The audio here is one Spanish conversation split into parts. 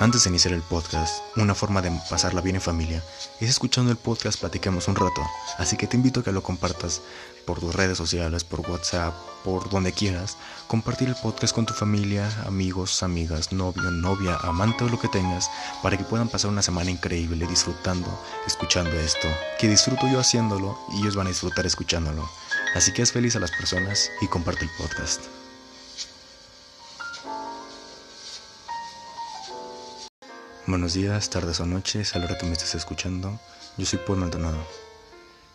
Antes de iniciar el podcast, una forma de pasarla bien en familia es escuchando el podcast Platiquemos un rato, así que te invito a que lo compartas por tus redes sociales, por WhatsApp, por donde quieras, compartir el podcast con tu familia, amigos, amigas, novio, novia, amante o lo que tengas, para que puedan pasar una semana increíble disfrutando, escuchando esto, que disfruto yo haciéndolo y ellos van a disfrutar escuchándolo. Así que es feliz a las personas y comparte el podcast. Buenos días, tardes o noches, a la hora que me estés escuchando. Yo soy Paul Maldonado.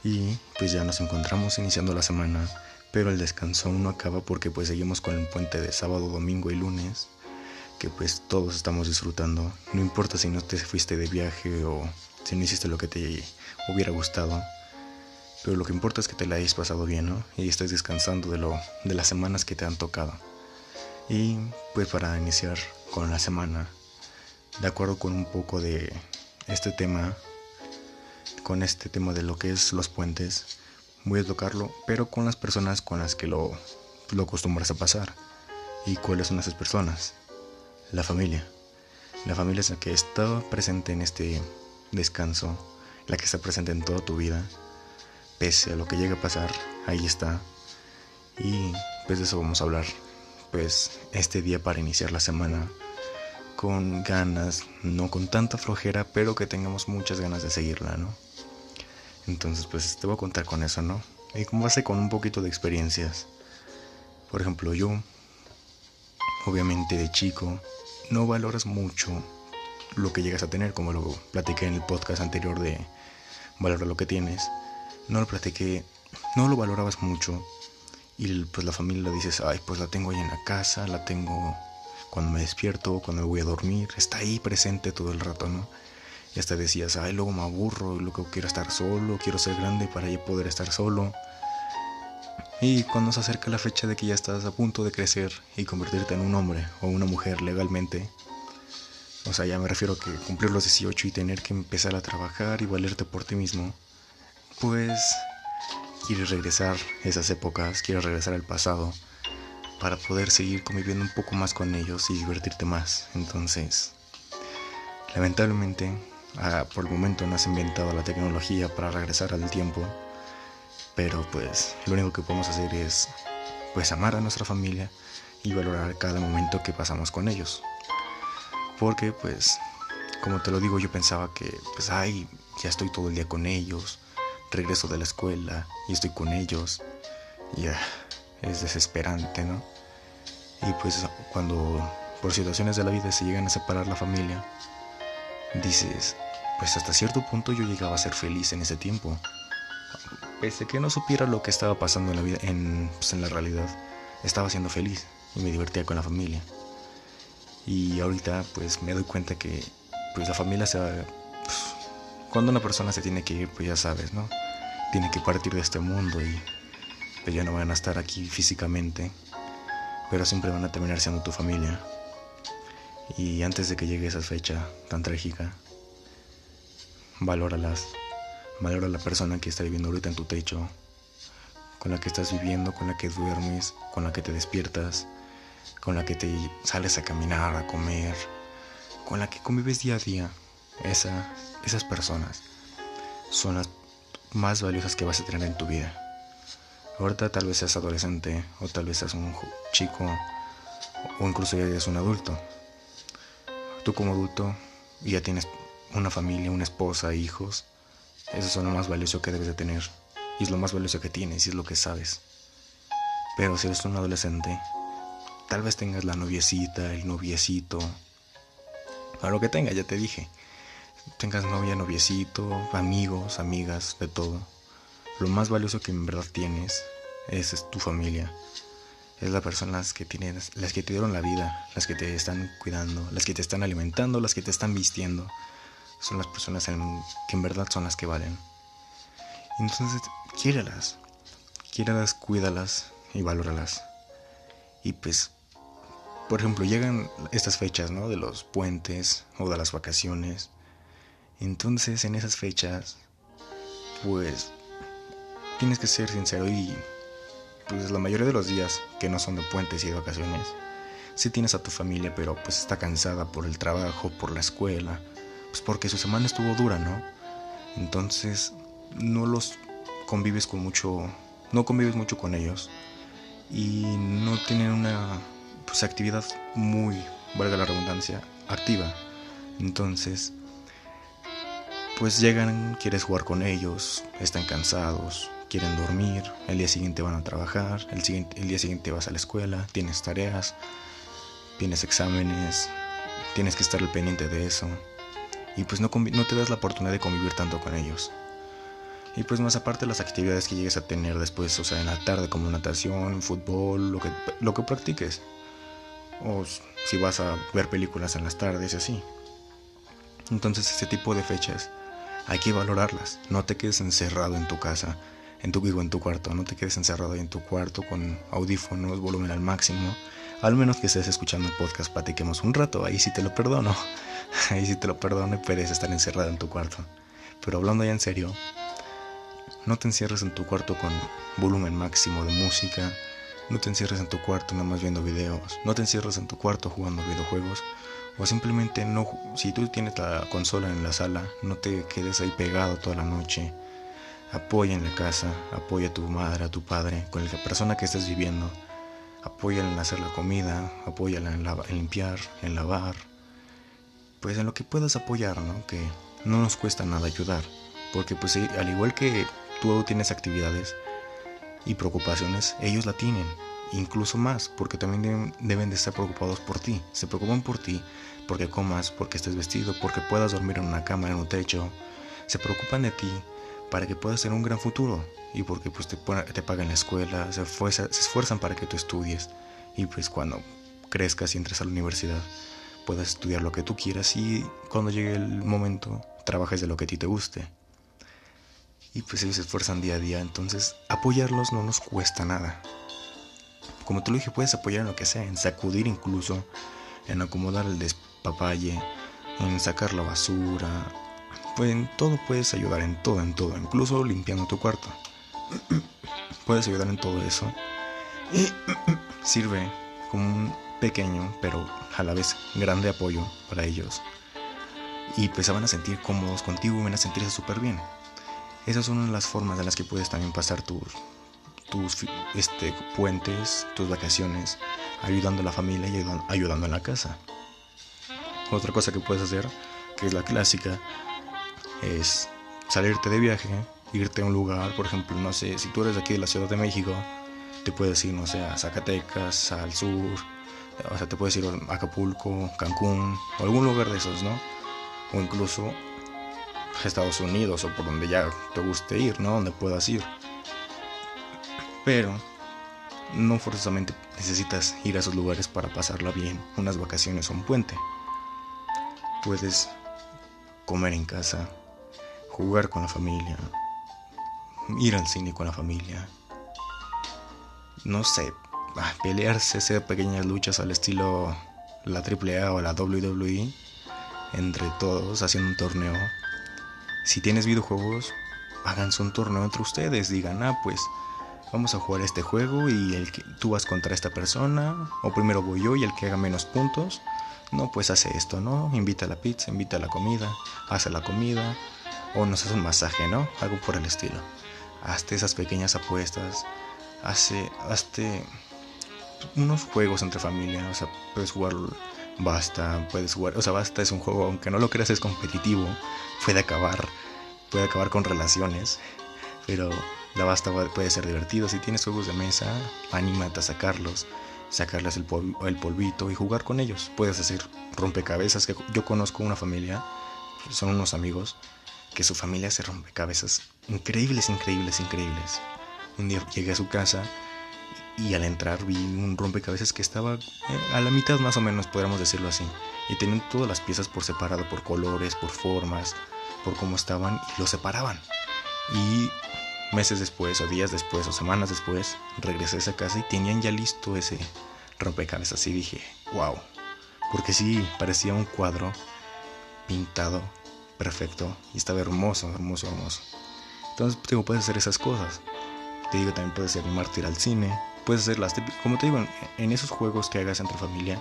Y pues ya nos encontramos iniciando la semana, pero el descanso aún no acaba porque pues seguimos con el puente de sábado, domingo y lunes, que pues todos estamos disfrutando. No importa si no te fuiste de viaje o si no hiciste lo que te hubiera gustado, pero lo que importa es que te la hayas pasado bien, ¿no? Y estés descansando de lo de las semanas que te han tocado. Y pues para iniciar con la semana de acuerdo con un poco de este tema, con este tema de lo que es los puentes, voy a tocarlo, pero con las personas con las que lo, lo acostumbras a pasar. ¿Y cuáles son esas personas? La familia. La familia es la que está presente en este descanso, la que está presente en toda tu vida, pese a lo que llegue a pasar, ahí está. Y pues de eso vamos a hablar, pues este día para iniciar la semana con ganas, no con tanta flojera, pero que tengamos muchas ganas de seguirla, ¿no? Entonces, pues te voy a contar con eso, ¿no? Y como base con un poquito de experiencias. Por ejemplo, yo, obviamente de chico, no valoras mucho lo que llegas a tener, como lo platiqué en el podcast anterior de valorar lo que tienes. No lo platiqué, no lo valorabas mucho. Y pues la familia le dices, ay, pues la tengo ahí en la casa, la tengo cuando me despierto, cuando me voy a dormir, está ahí presente todo el rato, ¿no? Y hasta decías, ay, luego me aburro, luego quiero estar solo, quiero ser grande para ya poder estar solo. Y cuando se acerca la fecha de que ya estás a punto de crecer y convertirte en un hombre o una mujer legalmente, o sea, ya me refiero a que cumplir los 18 y tener que empezar a trabajar y valerte por ti mismo, pues quieres regresar esas épocas, quieres regresar al pasado para poder seguir conviviendo un poco más con ellos y divertirte más. Entonces, lamentablemente, ah, por el momento no has inventado la tecnología para regresar al tiempo, pero pues lo único que podemos hacer es pues amar a nuestra familia y valorar cada momento que pasamos con ellos. Porque pues, como te lo digo, yo pensaba que pues ay, ya estoy todo el día con ellos, regreso de la escuela y estoy con ellos. Ya, es desesperante, ¿no? Y pues cuando por situaciones de la vida se llegan a separar la familia, dices, pues hasta cierto punto yo llegaba a ser feliz en ese tiempo. Pese que no supiera lo que estaba pasando en la vida, en, pues la realidad, estaba siendo feliz y me divertía con la familia. Y ahorita pues me doy cuenta que pues la familia se va, pues, cuando una persona se tiene que ir, pues ya sabes, ¿no? Tiene que partir de este mundo y pues ya no van a estar aquí físicamente pero siempre van a terminar siendo tu familia. Y antes de que llegue esa fecha tan trágica, valóralas. Valora la persona que está viviendo ahorita en tu techo, con la que estás viviendo, con la que duermes, con la que te despiertas, con la que te sales a caminar, a comer, con la que convives día a día. Esa, esas personas son las más valiosas que vas a tener en tu vida. Ahorita tal vez seas adolescente o tal vez seas un chico o incluso ya eres un adulto. Tú como adulto ya tienes una familia, una esposa, hijos. Eso es lo más valioso que debes de tener. Y es lo más valioso que tienes y es lo que sabes. Pero si eres un adolescente, tal vez tengas la noviecita, el noviecito. A lo que tengas, ya te dije. Tengas novia, noviecito, amigos, amigas, de todo. Lo más valioso que en verdad tienes es, tu familia. Es las personas que tienes, las que te dieron la vida, las que te están cuidando, las que te están alimentando, las que te están vistiendo. Son las personas que en verdad son las que valen. Entonces, quiéralas. Quiéralas, cuídalas y valóralas. Y pues, por ejemplo, llegan estas fechas, ¿no? De los puentes o de las vacaciones. Entonces, en esas fechas, pues tienes que ser sincero y pues la mayoría de los días que no son de puentes y de vacaciones Si tienes a tu familia, pero pues está cansada por el trabajo, por la escuela, pues porque su semana estuvo dura, ¿no? Entonces, no los convives con mucho, no convives mucho con ellos y no tienen una pues, actividad muy, valga la redundancia, activa. Entonces, pues llegan, quieres jugar con ellos, están cansados, quieren dormir, el día siguiente van a trabajar, el, siguiente, el día siguiente vas a la escuela, tienes tareas, tienes exámenes, tienes que estar al pendiente de eso. Y pues no, no te das la oportunidad de convivir tanto con ellos. Y pues más aparte las actividades que llegues a tener después, o sea, en la tarde como natación, fútbol, lo que, lo que practiques. O si vas a ver películas en las tardes y así. Entonces ese tipo de fechas hay que valorarlas. No te quedes encerrado en tu casa en tu, cuarto, no te quedes encerrado ahí en tu cuarto con audífonos, volumen al máximo, al menos que estés escuchando el podcast, platiquemos un rato, ahí sí te lo perdono, ahí sí te lo perdono y puedes estar encerrado en tu cuarto. Pero hablando ya en serio, no te encierres en tu cuarto con volumen máximo de música, no te encierres en tu cuarto nada más viendo videos, no te encierres en tu cuarto jugando videojuegos, o simplemente no, si tú tienes la consola en la sala, no te quedes ahí pegado toda la noche Apoya en la casa, apoya a tu madre, a tu padre, con la persona que estés viviendo. Apóyala en hacer la comida, apóyala en, limpiar, en lavar. Pues en lo que puedas apoyar, ¿no? Que no nos cuesta nada ayudar. Porque pues al igual que tú tienes actividades y preocupaciones, ellos la tienen. Incluso más, porque también deben de estar preocupados por ti. Se preocupan por ti, porque comas, porque estés vestido, porque puedas dormir en una cama, en un techo. Se preocupan de ti para que puedas tener un gran futuro y porque pues te, te pagan la escuela, se, esfuerzan para que tú estudies y pues cuando crezcas y entres a la universidad puedas estudiar lo que tú quieras y cuando llegue el momento trabajes de lo que a ti te guste. Y pues ellos se esfuerzan día a día, entonces apoyarlos no nos cuesta nada. Como te lo dije, puedes apoyar en lo que sea, en sacudir incluso, en acomodar el despapalle, en sacar la basura, pues en todo puedes ayudar, en todo, en todo, incluso limpiando tu cuarto. puedes ayudar en todo eso. Y sirve como un pequeño, pero a la vez grande apoyo para ellos. Y pues se van a sentir cómodos contigo y van a sentirse súper bien. Esas son las formas de las que puedes también pasar tus, tus este, puentes, tus vacaciones, ayudando a la familia y ayudando en la casa. Otra cosa que puedes hacer, que es la clásica, es salirte de viaje, irte a un lugar, por ejemplo, no sé, si tú eres aquí de la Ciudad de México, te puedes ir, no sé, a Zacatecas, al sur, o sea, te puedes ir a Acapulco, Cancún, o algún lugar de esos, ¿no? O incluso a Estados Unidos, o por donde ya te guste ir, ¿no? Donde puedas ir. Pero no forzosamente necesitas ir a esos lugares para pasarla bien, unas vacaciones o un puente. Puedes comer en casa, jugar con la familia, ir al cine con la familia, no sé, pelearse, hacer pequeñas luchas al estilo la AAA o la WWE entre todos haciendo un torneo. Si tienes videojuegos, háganse un torneo entre ustedes, digan, ah, pues vamos a jugar este juego y el que tú vas contra esta persona, o primero voy yo y el que haga menos puntos, no, pues hace esto, ¿no? Invita a la pizza, invita a la comida, hace la comida, o nos hace un masaje, ¿no? Algo por el estilo. Hazte esas pequeñas apuestas, hace, hazte unos juegos entre familia, o sea, puedes jugar Basta, puedes jugar, o sea, Basta es un juego, aunque no lo creas, es competitivo, puede acabar, puede acabar con relaciones, pero la Basta puede ser divertido. Si tienes juegos de mesa, anímate a sacarlos, sacarles el, el polvito y jugar con ellos. Puedes hacer rompecabezas, que yo conozco una familia, son unos amigos, que su familia se rompe cabezas increíbles, increíbles, increíbles. Un día llegué a su casa y al entrar vi un rompecabezas que estaba eh, a la mitad más o menos, podríamos decirlo así. Y tenían todas las piezas por separado, por colores, por formas, por cómo estaban y lo separaban. Y meses después, o días después, o semanas después, regresé a esa casa y tenían ya listo ese rompecabezas. Y dije, wow. Porque sí, parecía un cuadro pintado perfecto y estaba hermoso, hermoso, hermoso. Entonces, digo, puedes hacer esas cosas. Te digo, también puedes animarte a ir al cine, puedes hacer las como te digo, en esos juegos que hagas entre familia,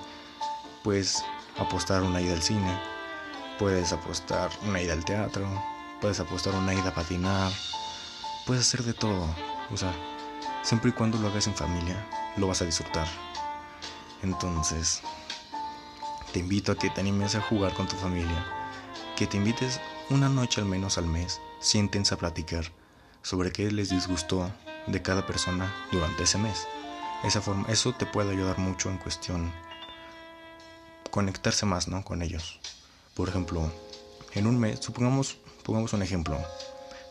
puedes apostar una ida al cine, puedes apostar una ida al teatro, puedes apostar una ida a patinar, puedes hacer de todo, o sea, siempre y cuando lo hagas en familia, lo vas a disfrutar. Entonces, te invito a que te animes a jugar con tu familia, que te invites una noche al menos al mes, siéntense a platicar sobre qué les disgustó de cada persona durante ese mes. Esa forma, eso te puede ayudar mucho en cuestión conectarse más, ¿no? Con ellos. Por ejemplo, en un mes, supongamos, pongamos un ejemplo.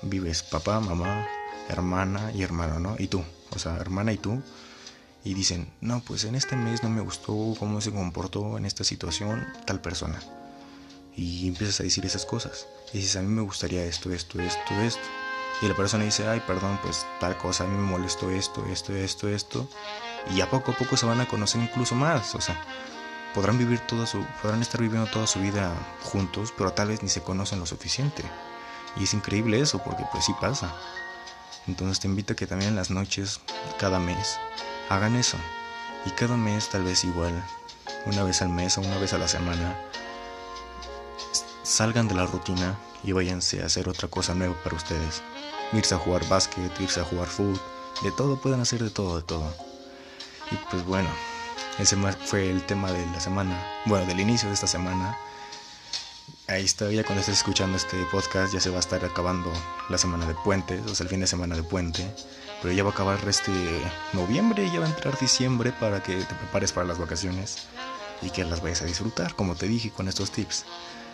Vives papá, mamá, hermana y hermano, ¿no? Y tú, o sea, hermana y tú. Y dicen, no, pues en este mes no me gustó cómo se comportó en esta situación tal persona. Y empiezas a decir esas cosas. Y dices, a mí me gustaría esto, esto, esto, esto. Y la persona dice, ay, perdón, pues tal cosa, a mí me molestó esto, esto, esto, esto. Y a poco a poco se van a conocer incluso más. O sea, podrán vivir toda su, podrán estar viviendo toda su vida juntos, pero tal vez ni se conocen lo suficiente. Y es increíble eso, porque pues sí pasa. Entonces te invito a que también en las noches, cada mes, hagan eso. Y cada mes tal vez igual, una vez al mes o una vez a la semana, salgan de la rutina y váyanse a hacer otra cosa nueva para ustedes irse a jugar básquet, irse a jugar fútbol, de todo, pueden hacer de todo, de todo. Y pues bueno, ese fue el tema de la semana, bueno, del inicio de esta semana. Ahí está, ya cuando estés escuchando este podcast ya se va a estar acabando la semana de puente, o sea, el fin de semana de puente. Pero ya va a acabar este noviembre y ya va a entrar diciembre para que te prepares para las vacaciones y que las vayas a disfrutar, como te dije con estos tips.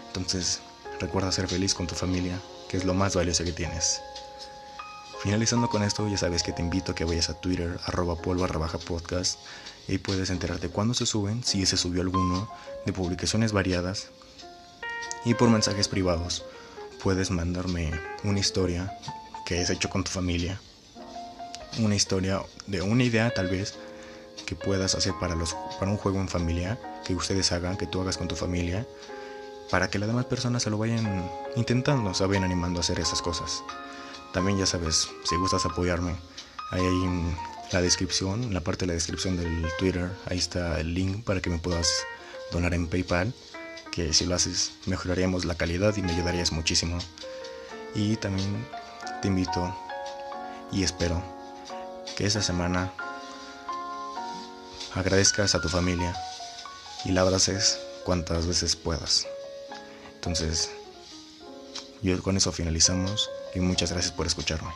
Entonces, recuerda ser feliz con tu familia, que es lo más valioso que tienes. Finalizando con esto, ya sabes que te invito a que vayas a Twitter, arroba polvo podcast, y puedes enterarte cuándo se suben, si se subió alguno, de publicaciones variadas, y por mensajes privados puedes mandarme una historia que has hecho con tu familia, una historia de una idea tal vez que puedas hacer para, los, para un juego en familia, que ustedes hagan, que tú hagas con tu familia, para que las demás personas se lo vayan intentando, se vayan animando a hacer esas cosas. También ya sabes, si gustas apoyarme, ahí hay en la descripción, en la parte de la descripción del Twitter, ahí está el link para que me puedas donar en PayPal, que si lo haces mejoraríamos la calidad y me ayudarías muchísimo. Y también te invito y espero que esta semana agradezcas a tu familia y la abraces cuantas veces puedas. Entonces, yo con eso finalizamos y muchas gracias por escucharme.